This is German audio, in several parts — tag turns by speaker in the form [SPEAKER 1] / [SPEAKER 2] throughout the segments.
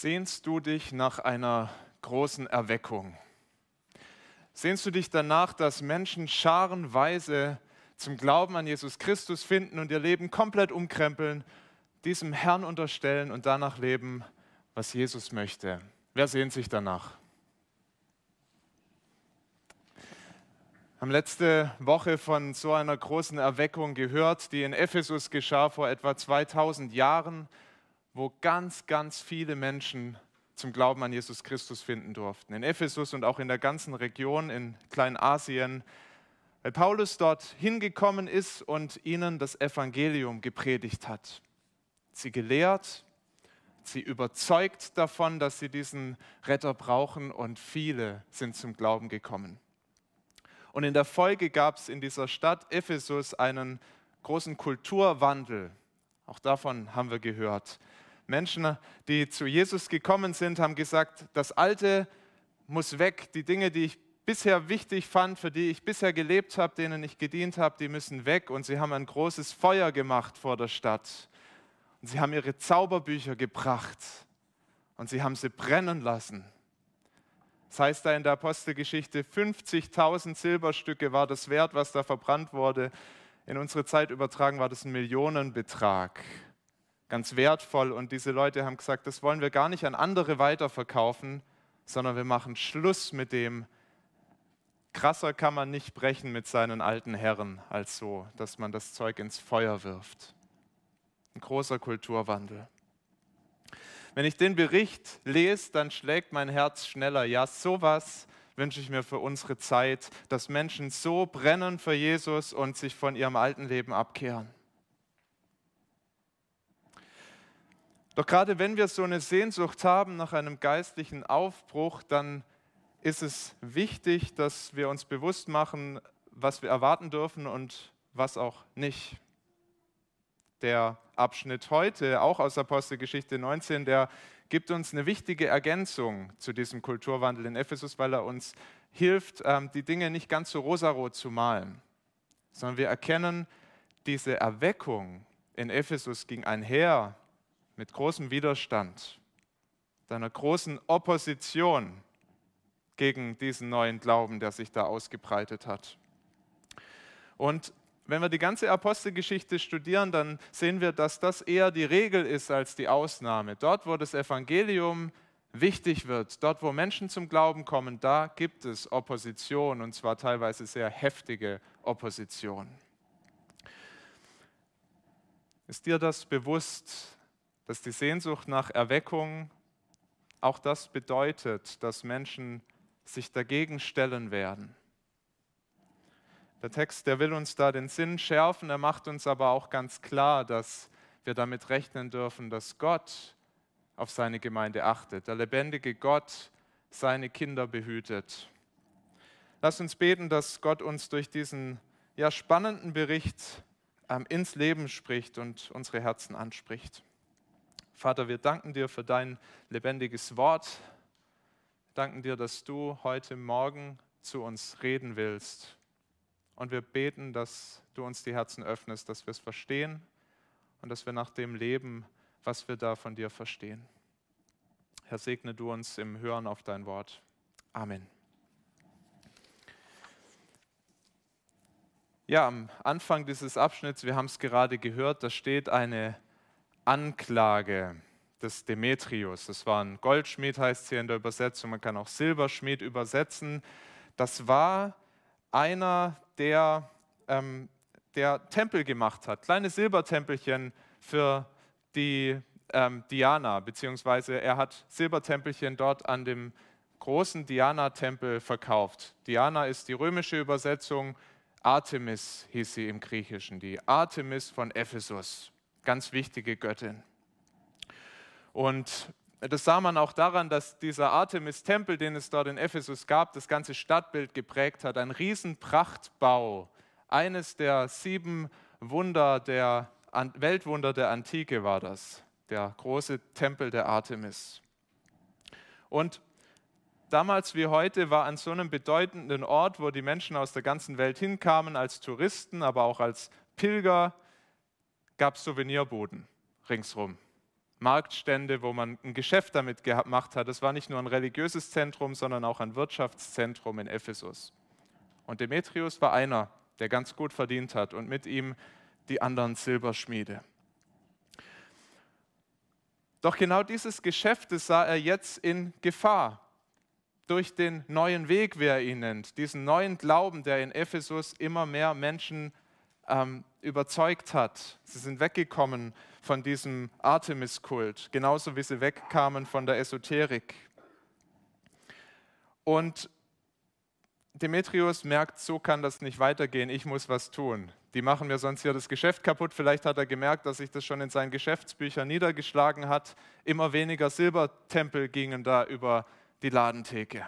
[SPEAKER 1] Sehnst du dich nach einer großen Erweckung? Sehnst du dich danach, dass Menschen scharenweise zum Glauben an Jesus Christus finden und ihr Leben komplett umkrempeln, diesem Herrn unterstellen und danach leben, was Jesus möchte? Wer sehnt sich danach? Haben letzte Woche von so einer großen Erweckung gehört, die in Ephesus geschah vor etwa 2000 Jahren, wo ganz, ganz viele Menschen zum Glauben an Jesus Christus finden durften. In Ephesus und auch in der ganzen Region in Kleinasien, weil Paulus dort hingekommen ist und ihnen das Evangelium gepredigt hat. Sie gelehrt, sie überzeugt davon, dass sie diesen Retter brauchen und viele sind zum Glauben gekommen. Und in der Folge gab es in dieser Stadt Ephesus einen großen Kulturwandel. Auch davon haben wir gehört. Menschen, die zu Jesus gekommen sind, haben gesagt, das Alte muss weg. Die Dinge, die ich bisher wichtig fand, für die ich bisher gelebt habe, denen ich gedient habe, die müssen weg. Und sie haben ein großes Feuer gemacht vor der Stadt. Und sie haben ihre Zauberbücher gebracht und sie haben sie brennen lassen. Das heißt da in der Apostelgeschichte, 50.000 Silberstücke war das wert, was da verbrannt wurde. In unsere Zeit übertragen war das ein Millionenbetrag. Ganz wertvoll. Und diese Leute haben gesagt, das wollen wir gar nicht an andere weiterverkaufen, sondern wir machen Schluss mit dem. Krasser kann man nicht brechen mit seinen alten Herren als so, dass man das Zeug ins Feuer wirft. Ein großer Kulturwandel. Wenn ich den Bericht lese, dann schlägt mein Herz schneller. Ja, sowas wünsche ich mir für unsere Zeit, dass Menschen so brennen für Jesus und sich von ihrem alten Leben abkehren. Doch gerade wenn wir so eine Sehnsucht haben nach einem geistlichen Aufbruch, dann ist es wichtig, dass wir uns bewusst machen, was wir erwarten dürfen und was auch nicht. Der Abschnitt heute, auch aus Apostelgeschichte 19, der gibt uns eine wichtige Ergänzung zu diesem Kulturwandel in Ephesus, weil er uns hilft, ähm, die Dinge nicht ganz so rosarot zu malen, sondern wir erkennen, diese Erweckung in Ephesus ging einher mit großem Widerstand, mit einer großen Opposition gegen diesen neuen Glauben, der sich da ausgebreitet hat. Und wenn wir die ganze Apostelgeschichte studieren, dann sehen wir, dass das eher die Regel ist als die Ausnahme. Dort, wo das Evangelium wichtig wird, dort, wo Menschen zum Glauben kommen, da gibt es Opposition und zwar teilweise sehr heftige Opposition. Ist dir das bewusst, dass die Sehnsucht nach Erweckung auch das bedeutet, dass Menschen sich dagegen stellen werden? Der Text, der will uns da den Sinn schärfen, er macht uns aber auch ganz klar, dass wir damit rechnen dürfen, dass Gott auf seine Gemeinde achtet, der lebendige Gott seine Kinder behütet. Lass uns beten, dass Gott uns durch diesen ja, spannenden Bericht ähm, ins Leben spricht und unsere Herzen anspricht. Vater, wir danken dir für dein lebendiges Wort. Wir danken dir, dass du heute Morgen zu uns reden willst und wir beten, dass du uns die Herzen öffnest, dass wir es verstehen und dass wir nach dem leben, was wir da von dir verstehen. Herr, segne du uns im Hören auf dein Wort. Amen. Ja, am Anfang dieses Abschnitts, wir haben es gerade gehört, da steht eine Anklage des Demetrius. Das war ein Goldschmied, heißt hier in der Übersetzung. Man kann auch Silberschmied übersetzen. Das war einer, der, ähm, der Tempel gemacht hat, kleine Silbertempelchen für die ähm, Diana, beziehungsweise er hat Silbertempelchen dort an dem großen Diana-Tempel verkauft. Diana ist die römische Übersetzung, Artemis hieß sie im Griechischen, die Artemis von Ephesus, ganz wichtige Göttin. Und das sah man auch daran, dass dieser Artemis-Tempel, den es dort in Ephesus gab, das ganze Stadtbild geprägt hat. Ein Riesenprachtbau, eines der sieben Wunder der Weltwunder der Antike war das, der große Tempel der Artemis. Und damals wie heute war an so einem bedeutenden Ort, wo die Menschen aus der ganzen Welt hinkamen, als Touristen, aber auch als Pilger, gab es Souvenirbuden ringsrum. Marktstände, wo man ein Geschäft damit gemacht hat. Es war nicht nur ein religiöses Zentrum, sondern auch ein Wirtschaftszentrum in Ephesus. Und Demetrius war einer, der ganz gut verdient hat und mit ihm die anderen Silberschmiede. Doch genau dieses Geschäft sah er jetzt in Gefahr durch den neuen Weg, wie er ihn nennt, diesen neuen Glauben, der in Ephesus immer mehr Menschen ähm, überzeugt hat. Sie sind weggekommen von diesem Artemis-Kult, genauso wie sie wegkamen von der Esoterik. Und Demetrius merkt, so kann das nicht weitergehen, ich muss was tun. Die machen mir sonst hier das Geschäft kaputt. Vielleicht hat er gemerkt, dass sich das schon in seinen Geschäftsbüchern niedergeschlagen hat. Immer weniger Silbertempel gingen da über die Ladentheke.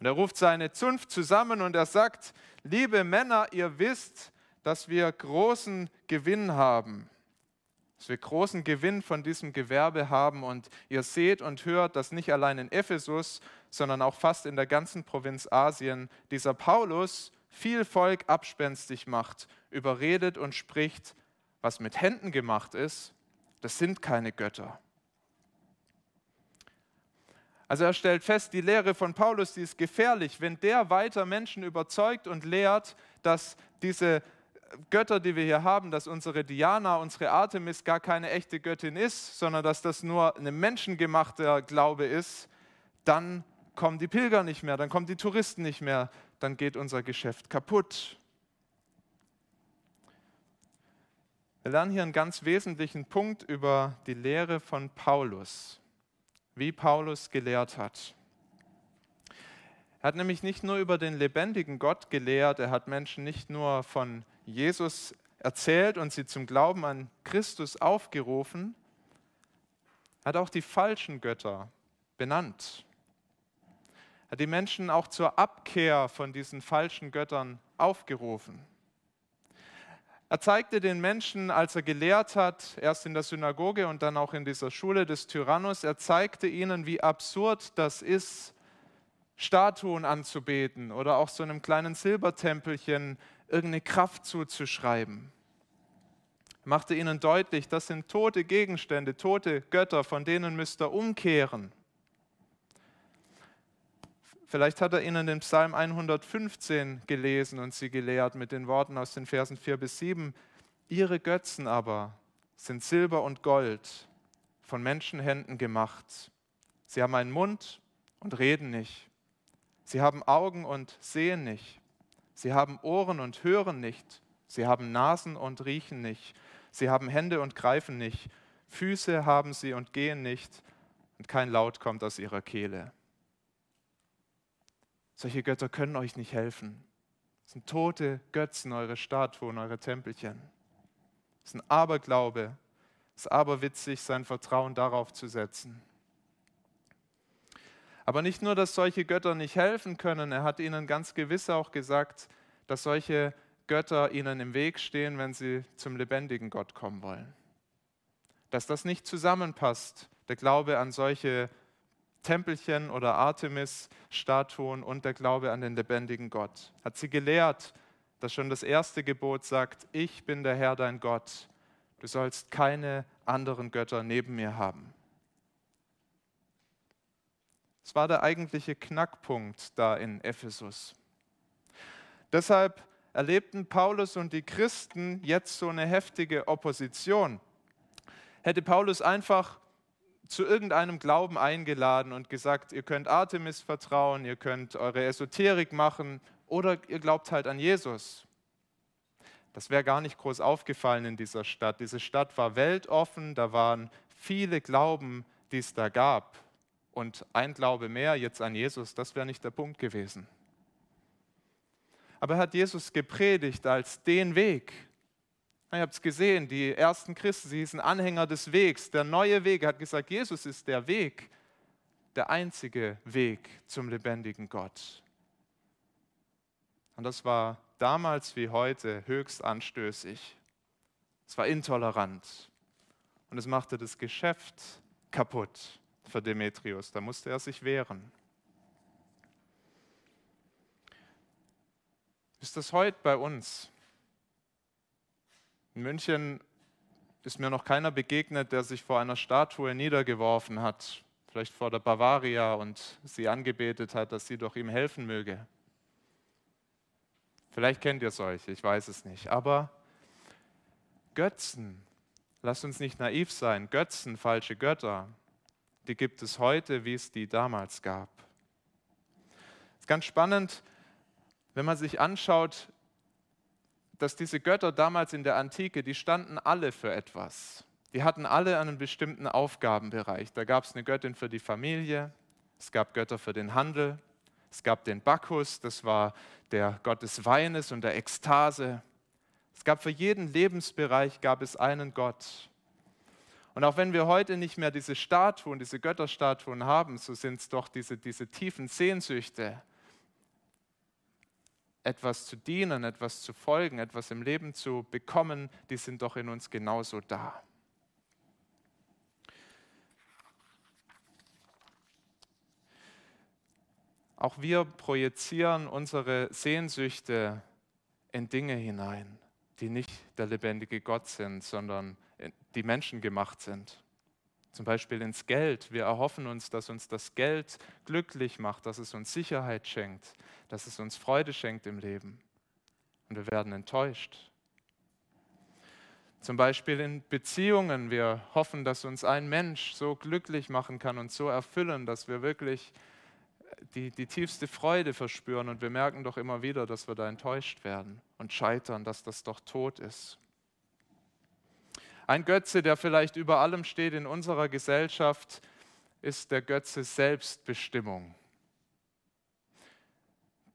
[SPEAKER 1] Und er ruft seine Zunft zusammen und er sagt, liebe Männer, ihr wisst, dass wir großen Gewinn haben dass wir großen Gewinn von diesem Gewerbe haben. Und ihr seht und hört, dass nicht allein in Ephesus, sondern auch fast in der ganzen Provinz Asien dieser Paulus viel Volk abspenstig macht, überredet und spricht, was mit Händen gemacht ist, das sind keine Götter. Also er stellt fest, die Lehre von Paulus, die ist gefährlich. Wenn der weiter Menschen überzeugt und lehrt, dass diese Götter, die wir hier haben, dass unsere Diana, unsere Artemis gar keine echte Göttin ist, sondern dass das nur ein menschengemachter Glaube ist, dann kommen die Pilger nicht mehr, dann kommen die Touristen nicht mehr, dann geht unser Geschäft kaputt. Wir lernen hier einen ganz wesentlichen Punkt über die Lehre von Paulus, wie Paulus gelehrt hat. Er hat nämlich nicht nur über den lebendigen Gott gelehrt, er hat Menschen nicht nur von Jesus erzählt und sie zum Glauben an Christus aufgerufen, hat auch die falschen Götter benannt. Hat die Menschen auch zur Abkehr von diesen falschen Göttern aufgerufen. Er zeigte den Menschen, als er gelehrt hat, erst in der Synagoge und dann auch in dieser Schule des Tyrannus, er zeigte ihnen, wie absurd das ist, Statuen anzubeten oder auch so einem kleinen Silbertempelchen irgendeine Kraft zuzuschreiben. Er machte ihnen deutlich, das sind tote Gegenstände, tote Götter, von denen müsst ihr umkehren. Vielleicht hat er ihnen den Psalm 115 gelesen und sie gelehrt mit den Worten aus den Versen 4 bis 7. Ihre Götzen aber sind Silber und Gold, von Menschenhänden gemacht. Sie haben einen Mund und reden nicht. Sie haben Augen und sehen nicht. Sie haben Ohren und hören nicht. Sie haben Nasen und riechen nicht. Sie haben Hände und greifen nicht. Füße haben sie und gehen nicht. Und kein Laut kommt aus ihrer Kehle. Solche Götter können euch nicht helfen. Das sind tote Götzen, eure Statuen, eure Tempelchen. Das ist ein Aberglaube. Es ist aberwitzig, sein Vertrauen darauf zu setzen. Aber nicht nur, dass solche Götter nicht helfen können, er hat ihnen ganz gewiss auch gesagt, dass solche Götter ihnen im Weg stehen, wenn sie zum lebendigen Gott kommen wollen. Dass das nicht zusammenpasst, der Glaube an solche Tempelchen oder Artemis-Statuen und der Glaube an den lebendigen Gott. Hat sie gelehrt, dass schon das erste Gebot sagt, ich bin der Herr dein Gott, du sollst keine anderen Götter neben mir haben. Es war der eigentliche Knackpunkt da in Ephesus. Deshalb erlebten Paulus und die Christen jetzt so eine heftige Opposition. Hätte Paulus einfach zu irgendeinem Glauben eingeladen und gesagt, ihr könnt Artemis vertrauen, ihr könnt eure Esoterik machen oder ihr glaubt halt an Jesus. Das wäre gar nicht groß aufgefallen in dieser Stadt. Diese Stadt war weltoffen, da waren viele Glauben, die es da gab und ein Glaube mehr jetzt an Jesus, das wäre nicht der Punkt gewesen. Aber er hat Jesus gepredigt als den Weg. Ihr habt es gesehen, die ersten Christen, sie hießen Anhänger des Wegs, der neue Weg. Er hat gesagt, Jesus ist der Weg, der einzige Weg zum lebendigen Gott. Und das war damals wie heute höchst anstößig. Es war intolerant und es machte das Geschäft kaputt für Demetrius. Da musste er sich wehren. Ist das heute bei uns? In München ist mir noch keiner begegnet, der sich vor einer Statue niedergeworfen hat, vielleicht vor der Bavaria und sie angebetet hat, dass sie doch ihm helfen möge. Vielleicht kennt ihr solche, ich weiß es nicht. Aber Götzen, lasst uns nicht naiv sein, Götzen, falsche Götter, die gibt es heute, wie es die damals gab. Es ist ganz spannend, wenn man sich anschaut, dass diese Götter damals in der Antike, die standen alle für etwas. Die hatten alle einen bestimmten Aufgabenbereich. Da gab es eine Göttin für die Familie, es gab Götter für den Handel, es gab den Bacchus, das war der Gott des Weines und der Ekstase. Es gab für jeden Lebensbereich gab es einen Gott. Und auch wenn wir heute nicht mehr diese Statuen, diese Götterstatuen haben, so sind es doch diese, diese tiefen Sehnsüchte, etwas zu dienen, etwas zu folgen, etwas im Leben zu bekommen, die sind doch in uns genauso da. Auch wir projizieren unsere Sehnsüchte in Dinge hinein, die nicht der lebendige Gott sind, sondern die Menschen gemacht sind. Zum Beispiel ins Geld. Wir erhoffen uns, dass uns das Geld glücklich macht, dass es uns Sicherheit schenkt, dass es uns Freude schenkt im Leben. Und wir werden enttäuscht. Zum Beispiel in Beziehungen. Wir hoffen, dass uns ein Mensch so glücklich machen kann und so erfüllen, dass wir wirklich die, die tiefste Freude verspüren. Und wir merken doch immer wieder, dass wir da enttäuscht werden und scheitern, dass das doch tot ist. Ein Götze, der vielleicht über allem steht in unserer Gesellschaft, ist der Götze Selbstbestimmung.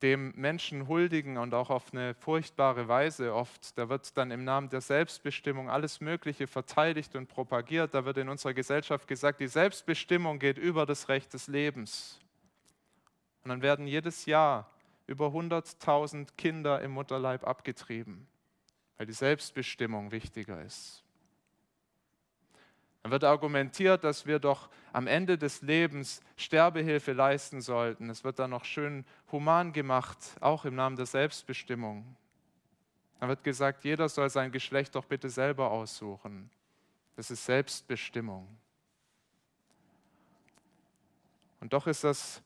[SPEAKER 1] Dem Menschen huldigen und auch auf eine furchtbare Weise oft. Da wird dann im Namen der Selbstbestimmung alles Mögliche verteidigt und propagiert. Da wird in unserer Gesellschaft gesagt, die Selbstbestimmung geht über das Recht des Lebens. Und dann werden jedes Jahr über 100.000 Kinder im Mutterleib abgetrieben, weil die Selbstbestimmung wichtiger ist. Dann wird argumentiert, dass wir doch am Ende des Lebens Sterbehilfe leisten sollten. Es wird dann noch schön human gemacht, auch im Namen der Selbstbestimmung. Dann wird gesagt, jeder soll sein Geschlecht doch bitte selber aussuchen. Das ist Selbstbestimmung. Und doch ist das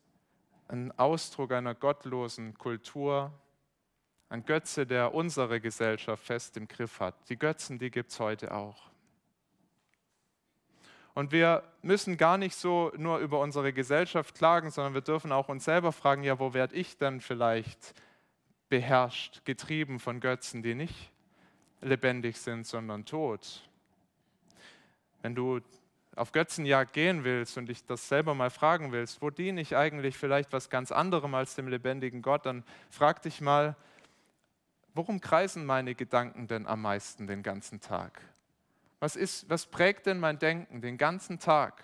[SPEAKER 1] ein Ausdruck einer gottlosen Kultur, ein Götze, der unsere Gesellschaft fest im Griff hat. Die Götzen, die gibt es heute auch. Und wir müssen gar nicht so nur über unsere Gesellschaft klagen, sondern wir dürfen auch uns selber fragen, ja, wo werde ich dann vielleicht beherrscht, getrieben von Götzen, die nicht lebendig sind, sondern tot? Wenn du auf Götzenjagd gehen willst und dich das selber mal fragen willst, wo diene ich eigentlich vielleicht was ganz anderem als dem lebendigen Gott, dann frag dich mal, worum kreisen meine Gedanken denn am meisten den ganzen Tag? Was, ist, was prägt denn mein Denken den ganzen Tag?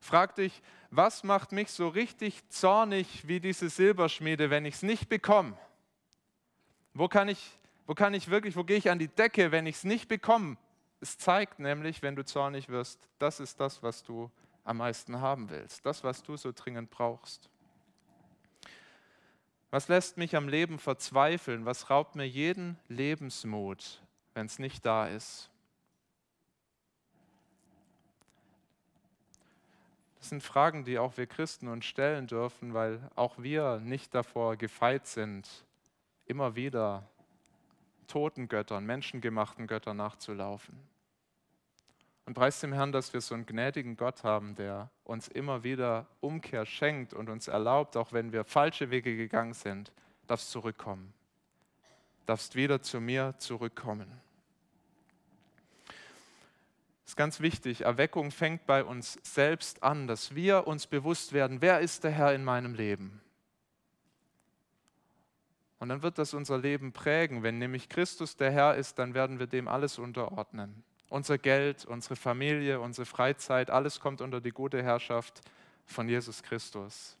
[SPEAKER 1] Frag dich, was macht mich so richtig zornig wie diese Silberschmiede, wenn ich es nicht bekomme? Wo kann ich, wo kann ich wirklich, wo gehe ich an die Decke, wenn ich es nicht bekomme? Es zeigt nämlich, wenn du zornig wirst, das ist das, was du am meisten haben willst, das, was du so dringend brauchst. Was lässt mich am Leben verzweifeln? Was raubt mir jeden Lebensmut? Wenn es nicht da ist. Das sind Fragen, die auch wir Christen uns stellen dürfen, weil auch wir nicht davor gefeit sind, immer wieder toten Göttern, menschengemachten Göttern nachzulaufen. Und preist dem Herrn, dass wir so einen gnädigen Gott haben, der uns immer wieder Umkehr schenkt und uns erlaubt, auch wenn wir falsche Wege gegangen sind, darfst zurückkommen. Darfst wieder zu mir zurückkommen. Das ist ganz wichtig. Erweckung fängt bei uns selbst an, dass wir uns bewusst werden, wer ist der Herr in meinem Leben? Und dann wird das unser Leben prägen. Wenn nämlich Christus der Herr ist, dann werden wir dem alles unterordnen. Unser Geld, unsere Familie, unsere Freizeit, alles kommt unter die gute Herrschaft von Jesus Christus.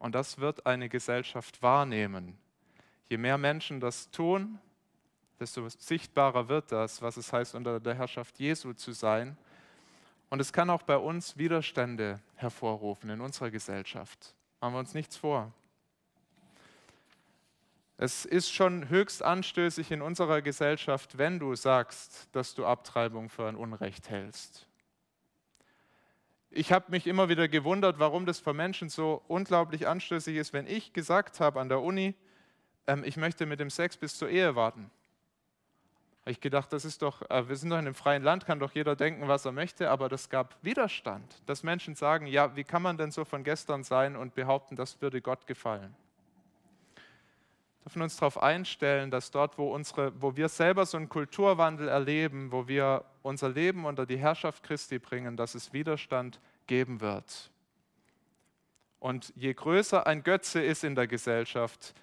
[SPEAKER 1] Und das wird eine Gesellschaft wahrnehmen. Je mehr Menschen das tun, desto sichtbarer wird das, was es heißt, unter der Herrschaft Jesu zu sein. Und es kann auch bei uns Widerstände hervorrufen in unserer Gesellschaft. Machen wir uns nichts vor. Es ist schon höchst anstößig in unserer Gesellschaft, wenn du sagst, dass du Abtreibung für ein Unrecht hältst. Ich habe mich immer wieder gewundert, warum das für Menschen so unglaublich anstößig ist, wenn ich gesagt habe an der Uni, ähm, ich möchte mit dem Sex bis zur Ehe warten. Habe ich gedacht, das ist doch, äh, wir sind doch in einem freien Land, kann doch jeder denken, was er möchte, aber das gab Widerstand, dass Menschen sagen, ja, wie kann man denn so von gestern sein und behaupten, das würde Gott gefallen? Wir dürfen uns darauf einstellen, dass dort, wo, unsere, wo wir selber so einen Kulturwandel erleben, wo wir unser Leben unter die Herrschaft Christi bringen, dass es Widerstand geben wird. Und je größer ein Götze ist in der Gesellschaft,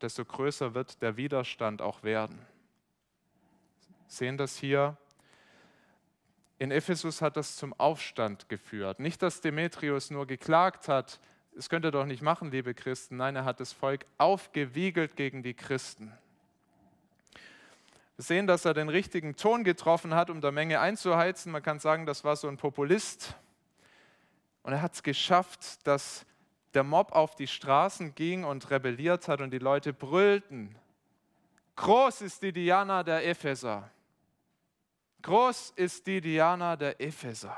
[SPEAKER 1] desto größer wird der Widerstand auch werden. Sehen das hier. In Ephesus hat das zum Aufstand geführt. Nicht, dass Demetrius nur geklagt hat, es könnt ihr doch nicht machen, liebe Christen. Nein, er hat das Volk aufgewiegelt gegen die Christen. Wir sehen, dass er den richtigen Ton getroffen hat, um der Menge einzuheizen. Man kann sagen, das war so ein Populist. Und er hat es geschafft, dass der Mob auf die Straßen ging und rebelliert hat und die Leute brüllten. Groß ist die Diana der Epheser. Groß ist die Diana der Epheser.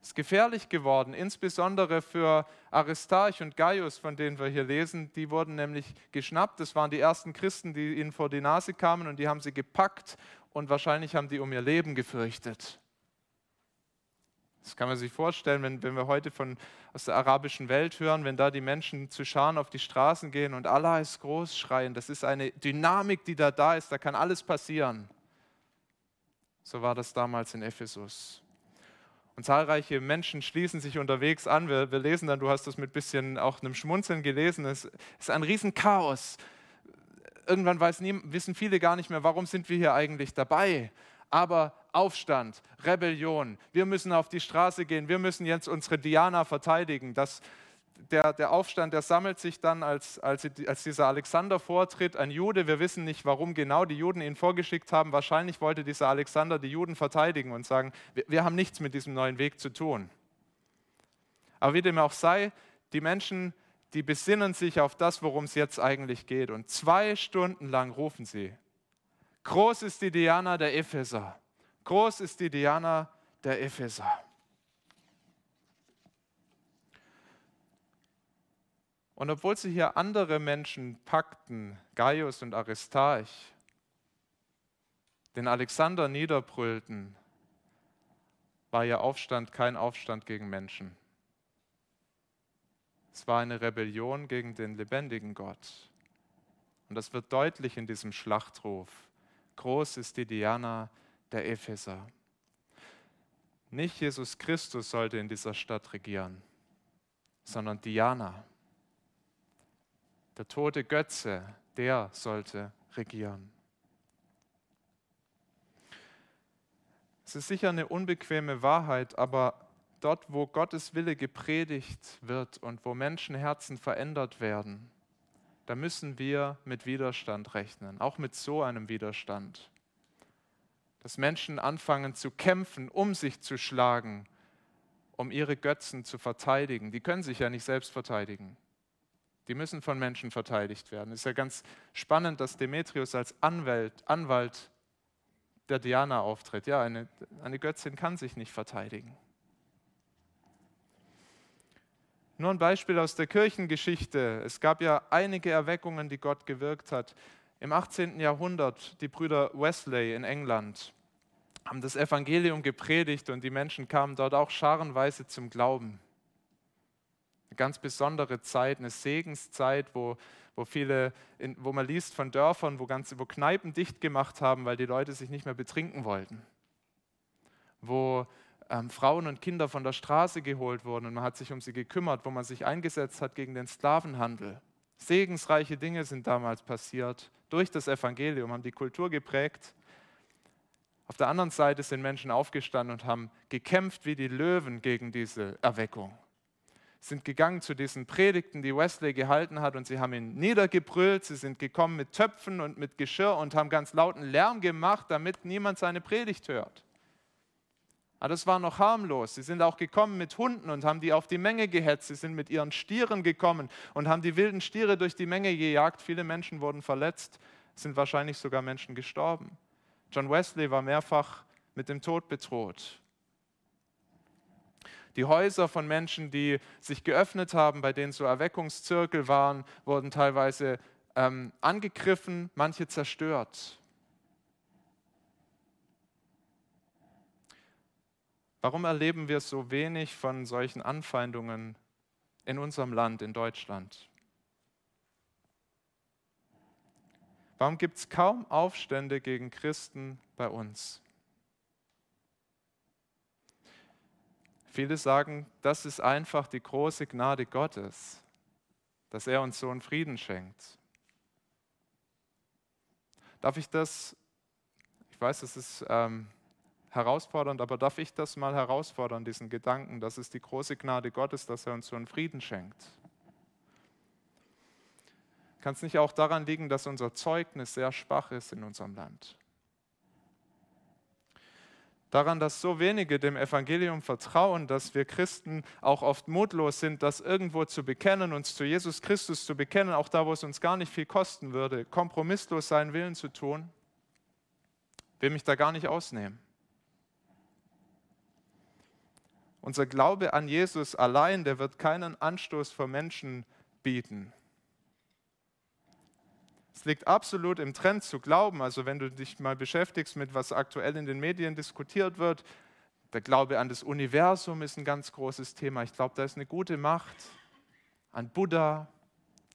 [SPEAKER 1] Es ist gefährlich geworden, insbesondere für Aristarch und Gaius, von denen wir hier lesen. Die wurden nämlich geschnappt. Das waren die ersten Christen, die ihnen vor die Nase kamen und die haben sie gepackt und wahrscheinlich haben die um ihr Leben gefürchtet. Das kann man sich vorstellen, wenn, wenn wir heute von, aus der arabischen Welt hören, wenn da die Menschen zu Scharen auf die Straßen gehen und Allah ist groß schreien. Das ist eine Dynamik, die da da ist. Da kann alles passieren. So war das damals in Ephesus. Und zahlreiche Menschen schließen sich unterwegs an. Wir, wir lesen dann, du hast das mit bisschen auch einem Schmunzeln gelesen, es ist ein Riesenchaos. Irgendwann nie, wissen viele gar nicht mehr, warum sind wir hier eigentlich dabei. Aber Aufstand, Rebellion, wir müssen auf die Straße gehen, wir müssen jetzt unsere Diana verteidigen. Das, der, der Aufstand, der sammelt sich dann, als, als, als dieser Alexander vortritt, ein Jude. Wir wissen nicht, warum genau die Juden ihn vorgeschickt haben. Wahrscheinlich wollte dieser Alexander die Juden verteidigen und sagen, wir, wir haben nichts mit diesem neuen Weg zu tun. Aber wie dem auch sei, die Menschen, die besinnen sich auf das, worum es jetzt eigentlich geht. Und zwei Stunden lang rufen sie, groß ist die Diana der Epheser. Groß ist die Diana der Epheser. Und obwohl sie hier andere Menschen packten, Gaius und Aristarch, den Alexander niederbrüllten, war ihr Aufstand kein Aufstand gegen Menschen. Es war eine Rebellion gegen den lebendigen Gott. Und das wird deutlich in diesem Schlachtruf. Groß ist die Diana der Epheser. Nicht Jesus Christus sollte in dieser Stadt regieren, sondern Diana. Der tote Götze, der sollte regieren. Es ist sicher eine unbequeme Wahrheit, aber dort, wo Gottes Wille gepredigt wird und wo Menschenherzen verändert werden, da müssen wir mit Widerstand rechnen, auch mit so einem Widerstand. Dass Menschen anfangen zu kämpfen, um sich zu schlagen, um ihre Götzen zu verteidigen. Die können sich ja nicht selbst verteidigen. Die müssen von Menschen verteidigt werden. Es ist ja ganz spannend, dass Demetrius als Anwalt, Anwalt der Diana auftritt. Ja, eine, eine Götzin kann sich nicht verteidigen. Nur ein Beispiel aus der Kirchengeschichte. Es gab ja einige Erweckungen, die Gott gewirkt hat. Im 18. Jahrhundert, die Brüder Wesley in England haben das Evangelium gepredigt und die Menschen kamen dort auch scharenweise zum Glauben eine ganz besondere Zeit, eine Segenszeit, wo, wo viele, in, wo man liest von Dörfern, wo, ganze, wo Kneipen dicht gemacht haben, weil die Leute sich nicht mehr betrinken wollten. Wo ähm, Frauen und Kinder von der Straße geholt wurden und man hat sich um sie gekümmert, wo man sich eingesetzt hat gegen den Sklavenhandel. Segensreiche Dinge sind damals passiert. Durch das Evangelium haben die Kultur geprägt. Auf der anderen Seite sind Menschen aufgestanden und haben gekämpft wie die Löwen gegen diese Erweckung sind gegangen zu diesen Predigten, die Wesley gehalten hat, und sie haben ihn niedergebrüllt. Sie sind gekommen mit Töpfen und mit Geschirr und haben ganz lauten Lärm gemacht, damit niemand seine Predigt hört. Aber das war noch harmlos. Sie sind auch gekommen mit Hunden und haben die auf die Menge gehetzt. Sie sind mit ihren Stieren gekommen und haben die wilden Stiere durch die Menge gejagt. Viele Menschen wurden verletzt, sind wahrscheinlich sogar Menschen gestorben. John Wesley war mehrfach mit dem Tod bedroht. Die Häuser von Menschen, die sich geöffnet haben, bei denen so Erweckungszirkel waren, wurden teilweise ähm, angegriffen, manche zerstört. Warum erleben wir so wenig von solchen Anfeindungen in unserem Land, in Deutschland? Warum gibt es kaum Aufstände gegen Christen bei uns? Viele sagen, das ist einfach die große Gnade Gottes, dass er uns so einen Frieden schenkt. Darf ich das, ich weiß, das ist ähm, herausfordernd, aber darf ich das mal herausfordern, diesen Gedanken, dass es die große Gnade Gottes, dass er uns so einen Frieden schenkt? Kann es nicht auch daran liegen, dass unser Zeugnis sehr schwach ist in unserem Land? Daran, dass so wenige dem Evangelium vertrauen, dass wir Christen auch oft mutlos sind, das irgendwo zu bekennen, uns zu Jesus Christus zu bekennen, auch da, wo es uns gar nicht viel kosten würde, kompromisslos seinen Willen zu tun, will mich da gar nicht ausnehmen. Unser Glaube an Jesus allein, der wird keinen Anstoß für Menschen bieten. Es liegt absolut im Trend zu glauben, also wenn du dich mal beschäftigst mit, was aktuell in den Medien diskutiert wird, der Glaube an das Universum ist ein ganz großes Thema. Ich glaube, da ist eine gute Macht an Buddha,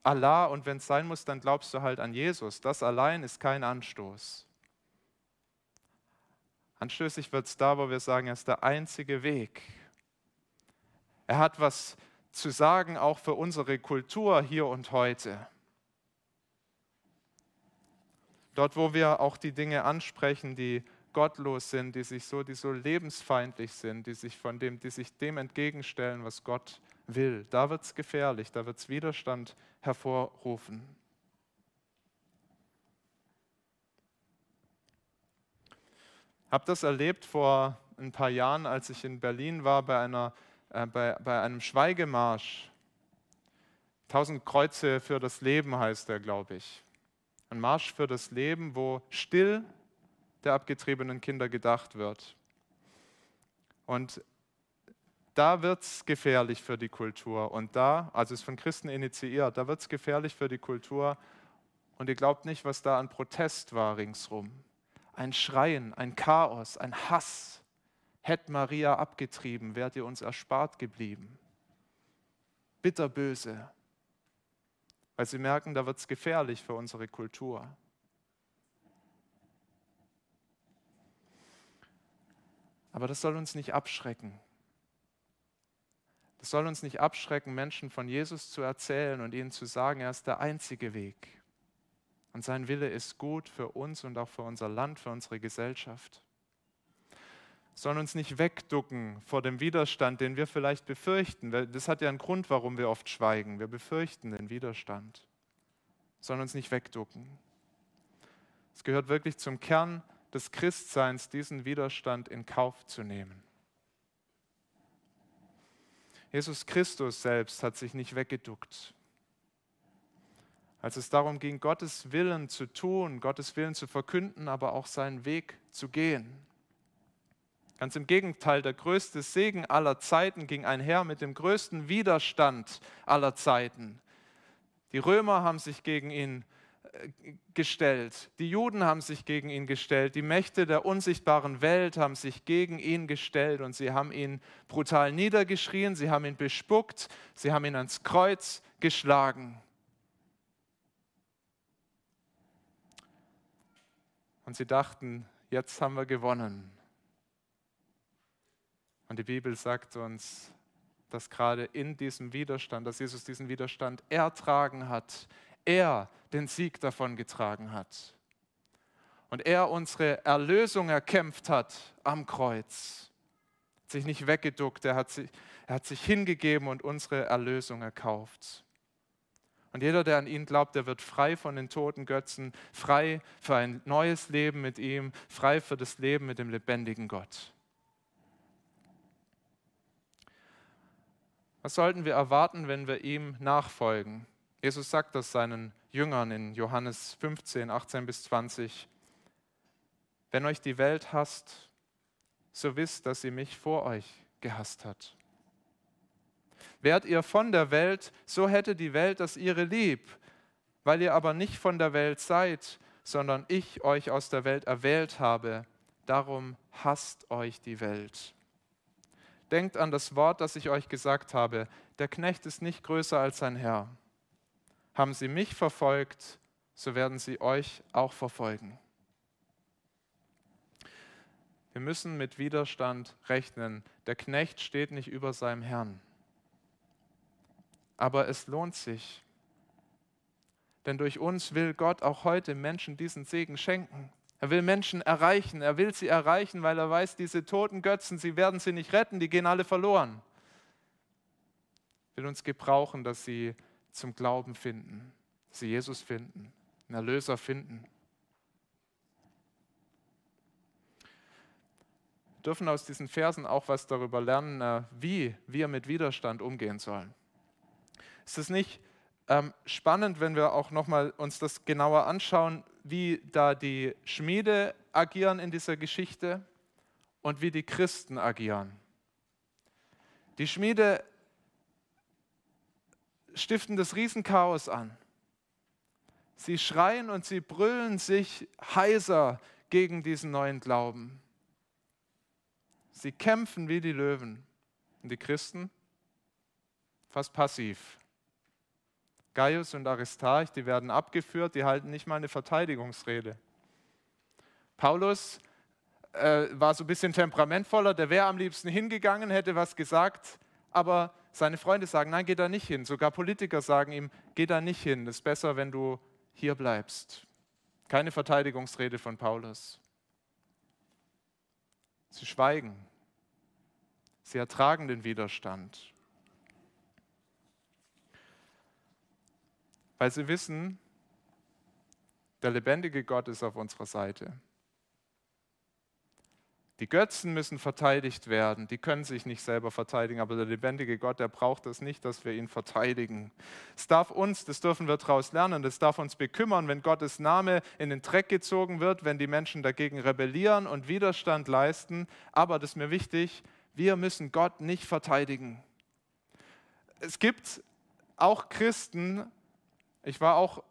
[SPEAKER 1] Allah und wenn es sein muss, dann glaubst du halt an Jesus. Das allein ist kein Anstoß. Anstößig wird es da, wo wir sagen, er ist der einzige Weg. Er hat was zu sagen, auch für unsere Kultur hier und heute. Dort, wo wir auch die Dinge ansprechen, die gottlos sind, die sich so, die so lebensfeindlich sind, die sich von dem, die sich dem entgegenstellen, was Gott will, da wird es gefährlich, da wird es Widerstand hervorrufen. Habe das erlebt vor ein paar Jahren, als ich in Berlin war bei einer äh, bei, bei einem Schweigemarsch. Tausend Kreuze für das Leben heißt er, glaube ich. Ein Marsch für das Leben, wo still der abgetriebenen Kinder gedacht wird. Und da wird es gefährlich für die Kultur. Und da, also es ist von Christen initiiert, da wird es gefährlich für die Kultur. Und ihr glaubt nicht, was da an Protest war ringsrum. Ein Schreien, ein Chaos, ein Hass, Hätt Maria abgetrieben, wärt ihr uns erspart geblieben. Bitterböse, weil sie merken, da wird es gefährlich für unsere Kultur. Aber das soll uns nicht abschrecken. Das soll uns nicht abschrecken, Menschen von Jesus zu erzählen und ihnen zu sagen, er ist der einzige Weg. Und sein Wille ist gut für uns und auch für unser Land, für unsere Gesellschaft sollen uns nicht wegducken vor dem Widerstand, den wir vielleicht befürchten. Das hat ja einen Grund, warum wir oft schweigen. Wir befürchten den Widerstand. Sollen uns nicht wegducken. Es gehört wirklich zum Kern des Christseins, diesen Widerstand in Kauf zu nehmen. Jesus Christus selbst hat sich nicht weggeduckt. Als es darum ging, Gottes Willen zu tun, Gottes Willen zu verkünden, aber auch seinen Weg zu gehen. Ganz im Gegenteil, der größte Segen aller Zeiten ging einher mit dem größten Widerstand aller Zeiten. Die Römer haben sich gegen ihn äh, gestellt, die Juden haben sich gegen ihn gestellt, die Mächte der unsichtbaren Welt haben sich gegen ihn gestellt und sie haben ihn brutal niedergeschrien, sie haben ihn bespuckt, sie haben ihn ans Kreuz geschlagen. Und sie dachten, jetzt haben wir gewonnen. Und die Bibel sagt uns, dass gerade in diesem Widerstand, dass Jesus diesen Widerstand ertragen hat, er den Sieg davon getragen hat. Und er unsere Erlösung erkämpft hat am Kreuz. Hat sich nicht weggeduckt, er hat sich, er hat sich hingegeben und unsere Erlösung erkauft. Und jeder, der an ihn glaubt, der wird frei von den toten Götzen, frei für ein neues Leben mit ihm, frei für das Leben mit dem lebendigen Gott. Was sollten wir erwarten, wenn wir ihm nachfolgen? Jesus sagt das seinen Jüngern in Johannes 15, 18 bis 20. Wenn euch die Welt hasst, so wisst, dass sie mich vor euch gehasst hat. Wärt ihr von der Welt, so hätte die Welt das ihre lieb. Weil ihr aber nicht von der Welt seid, sondern ich euch aus der Welt erwählt habe, darum hasst euch die Welt. Denkt an das Wort, das ich euch gesagt habe, der Knecht ist nicht größer als sein Herr. Haben sie mich verfolgt, so werden sie euch auch verfolgen. Wir müssen mit Widerstand rechnen. Der Knecht steht nicht über seinem Herrn. Aber es lohnt sich. Denn durch uns will Gott auch heute Menschen diesen Segen schenken. Er will Menschen erreichen. Er will sie erreichen, weil er weiß, diese toten Götzen, sie werden sie nicht retten, die gehen alle verloren. Er will uns gebrauchen, dass sie zum Glauben finden, dass sie Jesus finden, einen Erlöser finden. dürfen aus diesen Versen auch was darüber lernen, äh, wie wir mit Widerstand umgehen sollen. Ist es nicht ähm, spannend, wenn wir auch nochmal uns das genauer anschauen, wie da die Schmiede agieren in dieser Geschichte und wie die Christen agieren? Die Schmiede stiften das Riesenchaos an. Sie schreien und sie brüllen sich heiser gegen diesen neuen Glauben. Sie kämpfen wie die Löwen. Und die Christen fast passiv. Gaius und Aristarch, die werden abgeführt, die halten nicht mal eine Verteidigungsrede. Paulus äh, war so ein bisschen temperamentvoller, der wäre am liebsten hingegangen, hätte was gesagt, aber seine Freunde sagen, nein, geh da nicht hin. Sogar Politiker sagen ihm, geh da nicht hin, es ist besser, wenn du hier bleibst. Keine Verteidigungsrede von Paulus. Sie schweigen. Sie ertragen den Widerstand. Weil sie wissen, der lebendige Gott ist auf unserer Seite. Die Götzen müssen verteidigt werden, die können sich nicht selber verteidigen, aber der lebendige Gott, der braucht das nicht, dass wir ihn verteidigen. Es darf uns, das dürfen wir daraus lernen, das darf uns bekümmern, wenn Gottes Name in den Dreck gezogen wird, wenn die Menschen dagegen rebellieren und Widerstand leisten. Aber das ist mir wichtig, wir müssen Gott nicht verteidigen. Es gibt auch Christen, ich war auch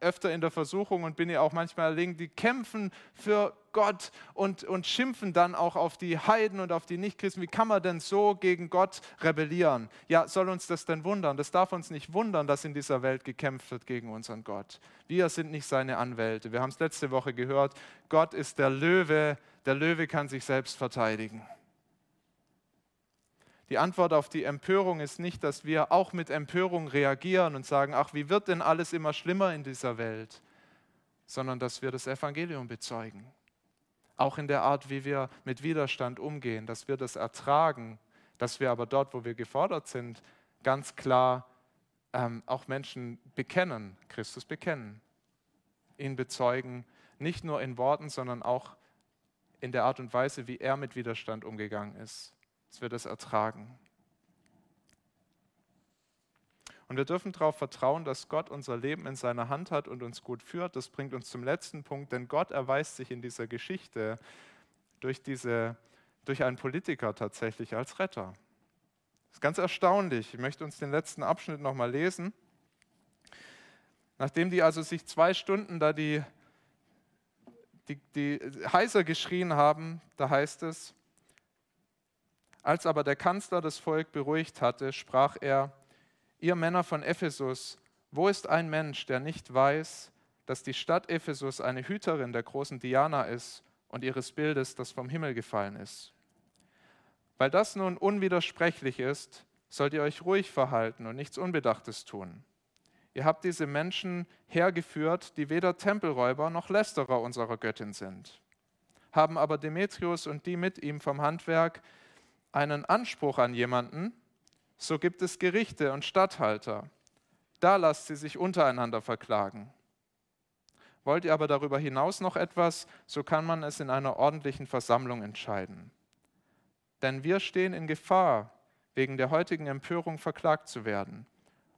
[SPEAKER 1] öfter in der Versuchung und bin ja auch manchmal erlegen, die kämpfen für Gott und, und schimpfen dann auch auf die Heiden und auf die Nichtchristen. Wie kann man denn so gegen Gott rebellieren? Ja, soll uns das denn wundern? Das darf uns nicht wundern, dass in dieser Welt gekämpft wird gegen unseren Gott. Wir sind nicht seine Anwälte. Wir haben es letzte Woche gehört. Gott ist der Löwe. Der Löwe kann sich selbst verteidigen. Die Antwort auf die Empörung ist nicht, dass wir auch mit Empörung reagieren und sagen, ach, wie wird denn alles immer schlimmer in dieser Welt, sondern dass wir das Evangelium bezeugen. Auch in der Art, wie wir mit Widerstand umgehen, dass wir das ertragen, dass wir aber dort, wo wir gefordert sind, ganz klar ähm, auch Menschen bekennen, Christus bekennen, ihn bezeugen, nicht nur in Worten, sondern auch in der Art und Weise, wie er mit Widerstand umgegangen ist dass wir das ertragen. Und wir dürfen darauf vertrauen, dass Gott unser Leben in seiner Hand hat und uns gut führt. Das bringt uns zum letzten Punkt, denn Gott erweist sich in dieser Geschichte durch, diese, durch einen Politiker tatsächlich als Retter. Das ist ganz erstaunlich. Ich möchte uns den letzten Abschnitt nochmal lesen. Nachdem die also sich zwei Stunden da die, die, die heiser geschrien haben, da heißt es, als aber der Kanzler das Volk beruhigt hatte, sprach er, ihr Männer von Ephesus, wo ist ein Mensch, der nicht weiß, dass die Stadt Ephesus eine Hüterin der großen Diana ist und ihres Bildes, das vom Himmel gefallen ist? Weil das nun unwidersprechlich ist, sollt ihr euch ruhig verhalten und nichts Unbedachtes tun. Ihr habt diese Menschen hergeführt, die weder Tempelräuber noch Lästerer unserer Göttin sind, haben aber Demetrius und die mit ihm vom Handwerk einen Anspruch an jemanden, so gibt es Gerichte und Statthalter. Da lasst sie sich untereinander verklagen. Wollt ihr aber darüber hinaus noch etwas, so kann man es in einer ordentlichen Versammlung entscheiden. Denn wir stehen in Gefahr, wegen der heutigen Empörung verklagt zu werden,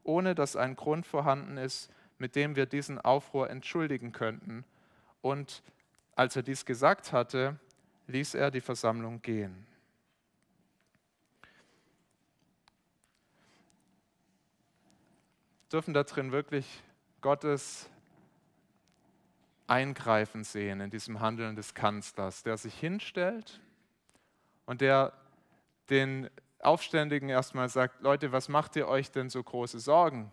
[SPEAKER 1] ohne dass ein Grund vorhanden ist, mit dem wir diesen Aufruhr entschuldigen könnten. Und als er dies gesagt hatte, ließ er die Versammlung gehen. Dürfen da drin wirklich Gottes Eingreifen sehen in diesem Handeln des Kanzlers, der sich hinstellt und der den Aufständigen erstmal sagt, Leute, was macht ihr euch denn so große Sorgen?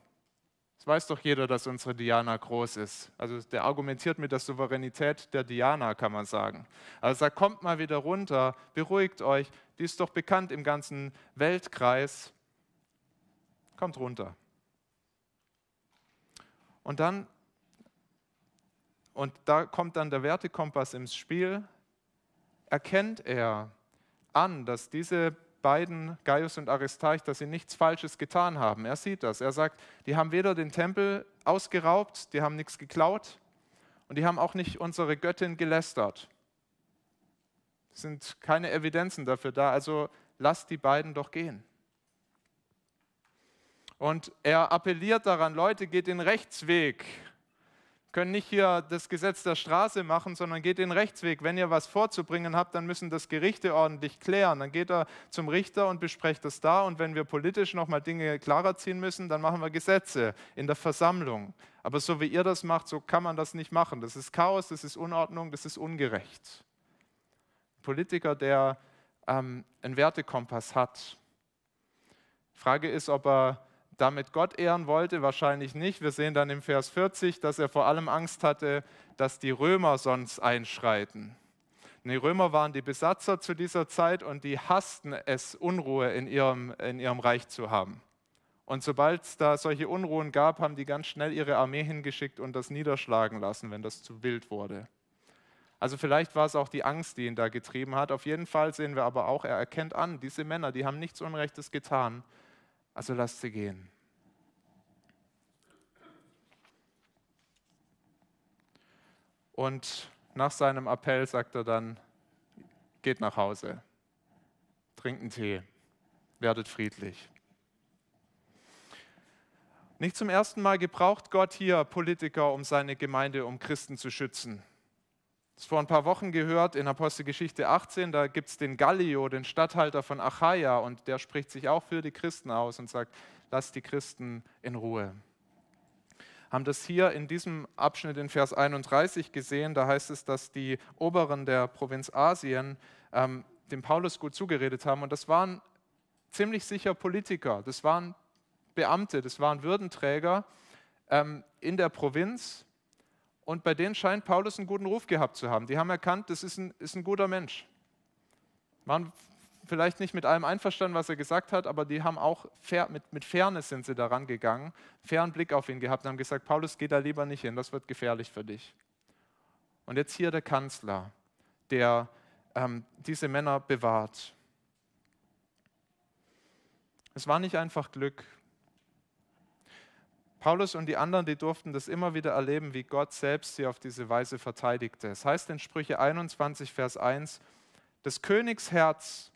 [SPEAKER 1] Es weiß doch jeder, dass unsere Diana groß ist. Also der argumentiert mit der Souveränität der Diana, kann man sagen. Also sagt, kommt mal wieder runter, beruhigt euch, die ist doch bekannt im ganzen Weltkreis. Kommt runter. Und dann, und da kommt dann der Wertekompass ins Spiel, erkennt er an, dass diese beiden, Gaius und Aristarch, dass sie nichts Falsches getan haben. Er sieht das. Er sagt, die haben weder den Tempel ausgeraubt, die haben nichts geklaut und die haben auch nicht unsere Göttin gelästert. Es sind keine Evidenzen dafür da, also lasst die beiden doch gehen. Und er appelliert daran, Leute, geht den Rechtsweg. Können nicht hier das Gesetz der Straße machen, sondern geht den Rechtsweg. Wenn ihr was vorzubringen habt, dann müssen das Gerichte ordentlich klären. Dann geht er zum Richter und besprecht das da. Und wenn wir politisch nochmal Dinge klarer ziehen müssen, dann machen wir Gesetze in der Versammlung. Aber so wie ihr das macht, so kann man das nicht machen. Das ist Chaos, das ist Unordnung, das ist ungerecht. Ein Politiker, der ähm, einen Wertekompass hat. Frage ist, ob er damit Gott ehren wollte? Wahrscheinlich nicht. Wir sehen dann im Vers 40, dass er vor allem Angst hatte, dass die Römer sonst einschreiten. Die Römer waren die Besatzer zu dieser Zeit und die hassten es, Unruhe in ihrem, in ihrem Reich zu haben. Und sobald es da solche Unruhen gab, haben die ganz schnell ihre Armee hingeschickt und das niederschlagen lassen, wenn das zu wild wurde. Also vielleicht war es auch die Angst, die ihn da getrieben hat. Auf jeden Fall sehen wir aber auch, er erkennt an, diese Männer, die haben nichts Unrechtes getan. Also lasst sie gehen. Und nach seinem Appell sagt er dann, geht nach Hause, trinkt einen Tee, werdet friedlich. Nicht zum ersten Mal gebraucht Gott hier Politiker, um seine Gemeinde, um Christen zu schützen. Das vor ein paar Wochen gehört in Apostelgeschichte 18, da gibt es den Gallio, den Statthalter von Achaia, und der spricht sich auch für die Christen aus und sagt, lasst die Christen in Ruhe. Haben das hier in diesem Abschnitt in Vers 31 gesehen, da heißt es, dass die Oberen der Provinz Asien ähm, dem Paulus gut zugeredet haben und das waren ziemlich sicher Politiker, das waren Beamte, das waren Würdenträger ähm, in der Provinz, und bei denen scheint Paulus einen guten Ruf gehabt zu haben. Die haben erkannt, das ist ein, ist ein guter Mensch. Waren vielleicht nicht mit allem einverstanden, was er gesagt hat, aber die haben auch fair, mit, mit Fairness sind sie daran gegangen, fairen Blick auf ihn gehabt und haben gesagt, Paulus, geh da lieber nicht hin, das wird gefährlich für dich. Und jetzt hier der Kanzler, der ähm, diese Männer bewahrt. Es war nicht einfach Glück, Paulus und die anderen, die durften das immer wieder erleben, wie Gott selbst sie auf diese Weise verteidigte. Es heißt in Sprüche 21, Vers 1, des Königs Herz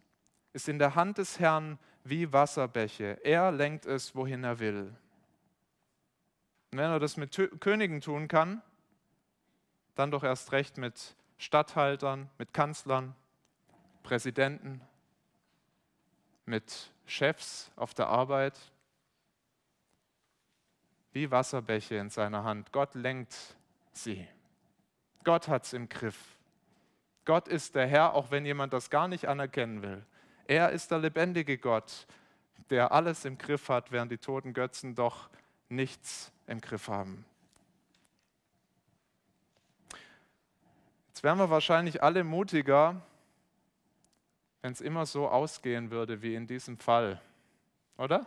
[SPEAKER 1] ist in der Hand des Herrn wie Wasserbäche. Er lenkt es, wohin er will. Und wenn er das mit Königen tun kann, dann doch erst recht mit Statthaltern, mit Kanzlern, Präsidenten, mit Chefs auf der Arbeit, wie Wasserbäche in seiner Hand. Gott lenkt sie. Gott hat es im Griff. Gott ist der Herr, auch wenn jemand das gar nicht anerkennen will. Er ist der lebendige Gott, der alles im Griff hat, während die toten Götzen doch nichts im Griff haben. Jetzt wären wir wahrscheinlich alle mutiger, wenn es immer so ausgehen würde wie in diesem Fall, oder?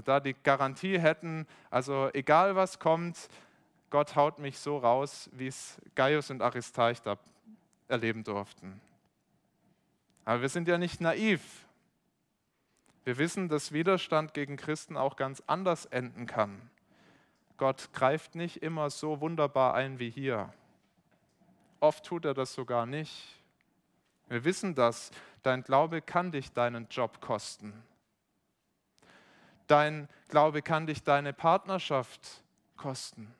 [SPEAKER 1] Da die Garantie hätten, also egal was kommt, Gott haut mich so raus, wie es Gaius und Aristarch da erleben durften. Aber wir sind ja nicht naiv. Wir wissen, dass Widerstand gegen Christen auch ganz anders enden kann. Gott greift nicht immer so wunderbar ein wie hier. Oft tut er das sogar nicht. Wir wissen das, dein Glaube kann dich deinen Job kosten. Dein Glaube kann dich deine Partnerschaft kosten.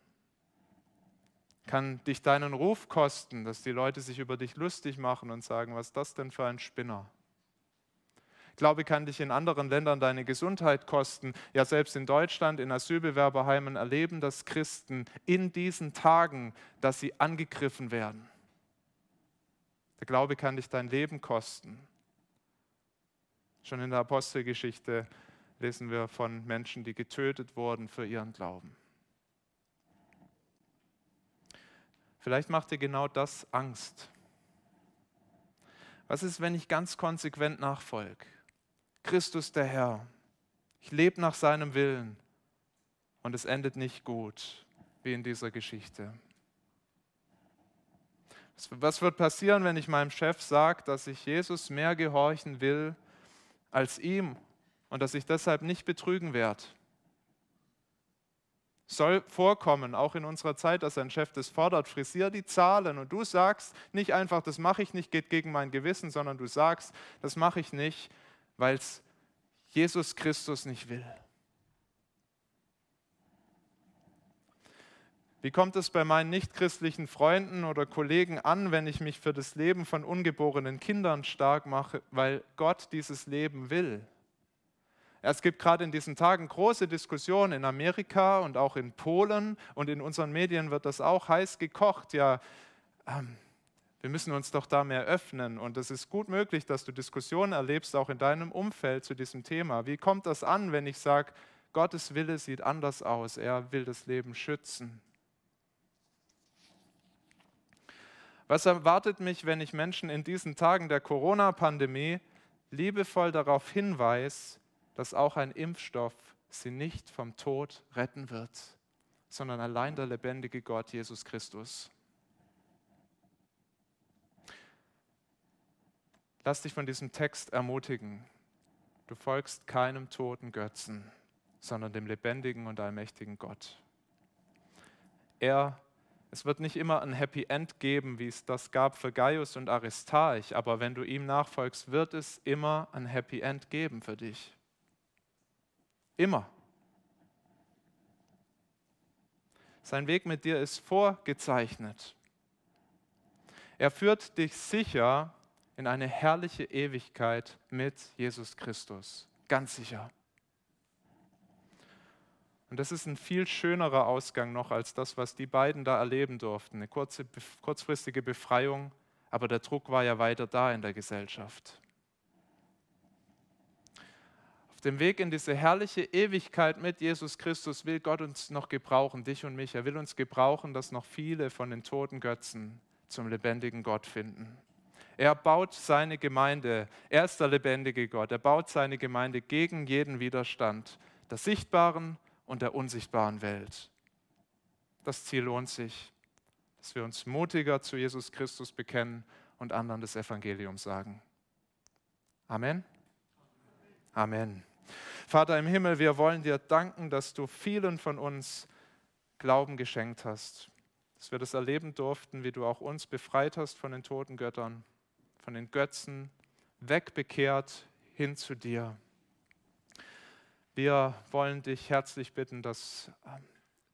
[SPEAKER 1] Kann dich deinen Ruf kosten, dass die Leute sich über dich lustig machen und sagen, was ist das denn für ein Spinner? Glaube kann dich in anderen Ländern deine Gesundheit kosten. Ja, selbst in Deutschland, in Asylbewerberheimen erleben das Christen in diesen Tagen, dass sie angegriffen werden. Der Glaube kann dich dein Leben kosten. Schon in der Apostelgeschichte lesen wir von Menschen, die getötet wurden für ihren Glauben. Vielleicht macht dir genau das Angst. Was ist, wenn ich ganz konsequent nachfolge? Christus der Herr. Ich lebe nach seinem Willen und es endet nicht gut, wie in dieser Geschichte. Was wird passieren, wenn ich meinem Chef sage, dass ich Jesus mehr gehorchen will als ihm und dass ich deshalb nicht betrügen werde? Soll vorkommen, auch in unserer Zeit, dass ein Chef das fordert, frisier die Zahlen und du sagst nicht einfach, das mache ich nicht, geht gegen mein Gewissen, sondern du sagst, das mache ich nicht, weil es Jesus Christus nicht will. Wie kommt es bei meinen nichtchristlichen Freunden oder Kollegen an, wenn ich mich für das Leben von ungeborenen Kindern stark mache, weil Gott dieses Leben will? Es gibt gerade in diesen Tagen große Diskussionen in Amerika und auch in Polen und in unseren Medien wird das auch heiß gekocht. Ja, ähm, wir müssen uns doch da mehr öffnen und es ist gut möglich, dass du Diskussionen erlebst, auch in deinem Umfeld zu diesem Thema. Wie kommt das an, wenn ich sage, Gottes Wille sieht anders aus, er will das Leben schützen? Was erwartet mich, wenn ich Menschen in diesen Tagen der Corona-Pandemie liebevoll darauf hinweise, dass auch ein Impfstoff sie nicht vom Tod retten wird, sondern allein der lebendige Gott Jesus Christus? Lass dich von diesem Text ermutigen. Du folgst keinem toten Götzen, sondern dem lebendigen und allmächtigen Gott. Er, es wird nicht immer ein Happy End geben, wie es das gab für Gaius und Aristarch, aber wenn du ihm nachfolgst, wird es immer ein Happy End geben für dich. Immer. Sein Weg mit dir ist vorgezeichnet. Er führt dich sicher in eine herrliche Ewigkeit mit Jesus Christus. Ganz sicher. Und das ist ein viel schönerer Ausgang noch als das, was die beiden da erleben durften. Eine kurze, kurzfristige Befreiung, aber der Druck war ja weiter da in der Gesellschaft. Auf dem Weg in diese herrliche Ewigkeit mit Jesus Christus will Gott uns noch gebrauchen, dich und mich. Er will uns gebrauchen, dass noch viele von den toten Götzen zum lebendigen Gott finden. Er baut seine Gemeinde, er ist der lebendige Gott, er baut seine Gemeinde gegen jeden Widerstand der sichtbaren und der unsichtbaren Welt. Das Ziel lohnt sich, dass wir uns mutiger zu Jesus Christus bekennen und anderen das Evangelium sagen. Amen. Amen. Vater im Himmel, wir wollen dir danken, dass du vielen von uns Glauben geschenkt hast, dass wir das erleben durften, wie du auch uns befreit hast von den toten Göttern von den Götzen, wegbekehrt hin zu dir. Wir wollen dich herzlich bitten, dass ähm,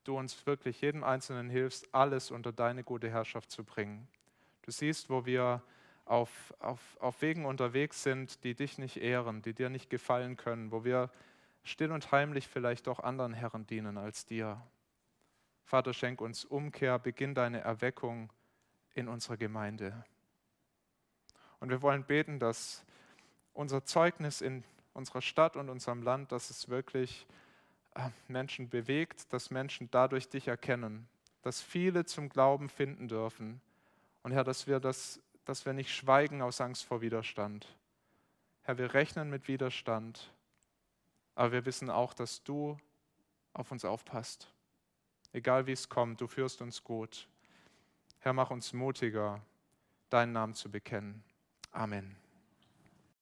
[SPEAKER 1] du uns wirklich jedem Einzelnen hilfst, alles unter deine gute Herrschaft zu bringen. Du siehst, wo wir auf, auf, auf Wegen unterwegs sind, die dich nicht ehren, die dir nicht gefallen können, wo wir still und heimlich vielleicht auch anderen Herren dienen als dir. Vater, schenk uns Umkehr, beginn deine Erweckung in unserer Gemeinde. Und wir wollen beten, dass unser Zeugnis in unserer Stadt und unserem Land, dass es wirklich äh, Menschen bewegt, dass Menschen dadurch dich erkennen, dass viele zum Glauben finden dürfen. Und Herr, dass wir, das, dass wir nicht schweigen aus Angst vor Widerstand. Herr, wir rechnen mit Widerstand, aber wir wissen auch, dass du auf uns aufpasst. Egal wie es kommt, du führst uns gut. Herr, mach uns mutiger, deinen Namen zu bekennen. Amen.